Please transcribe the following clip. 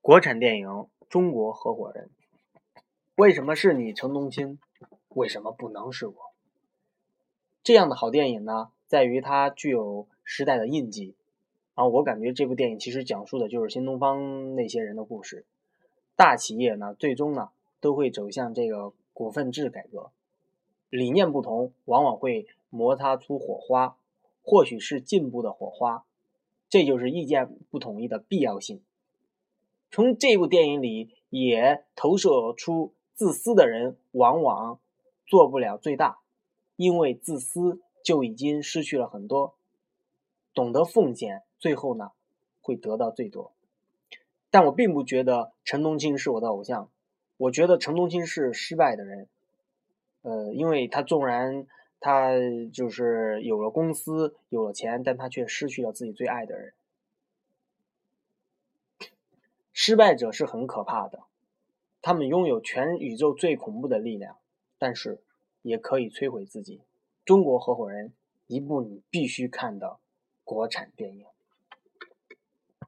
国产电影《中国合伙人》，为什么是你陈东青？为什么不能是我？这样的好电影呢，在于它具有时代的印记。啊，我感觉这部电影其实讲述的就是新东方那些人的故事。大企业呢，最终呢都会走向这个股份制改革，理念不同，往往会摩擦出火花，或许是进步的火花。这就是意见不统一的必要性。从这部电影里也投射出，自私的人往往做不了最大，因为自私就已经失去了很多。懂得奉献，最后呢会得到最多。但我并不觉得陈东青是我的偶像，我觉得陈东青是失败的人。呃，因为他纵然他就是有了公司，有了钱，但他却失去了自己最爱的人。失败者是很可怕的，他们拥有全宇宙最恐怖的力量，但是也可以摧毁自己。中国合伙人，一部你必须看的国产电影。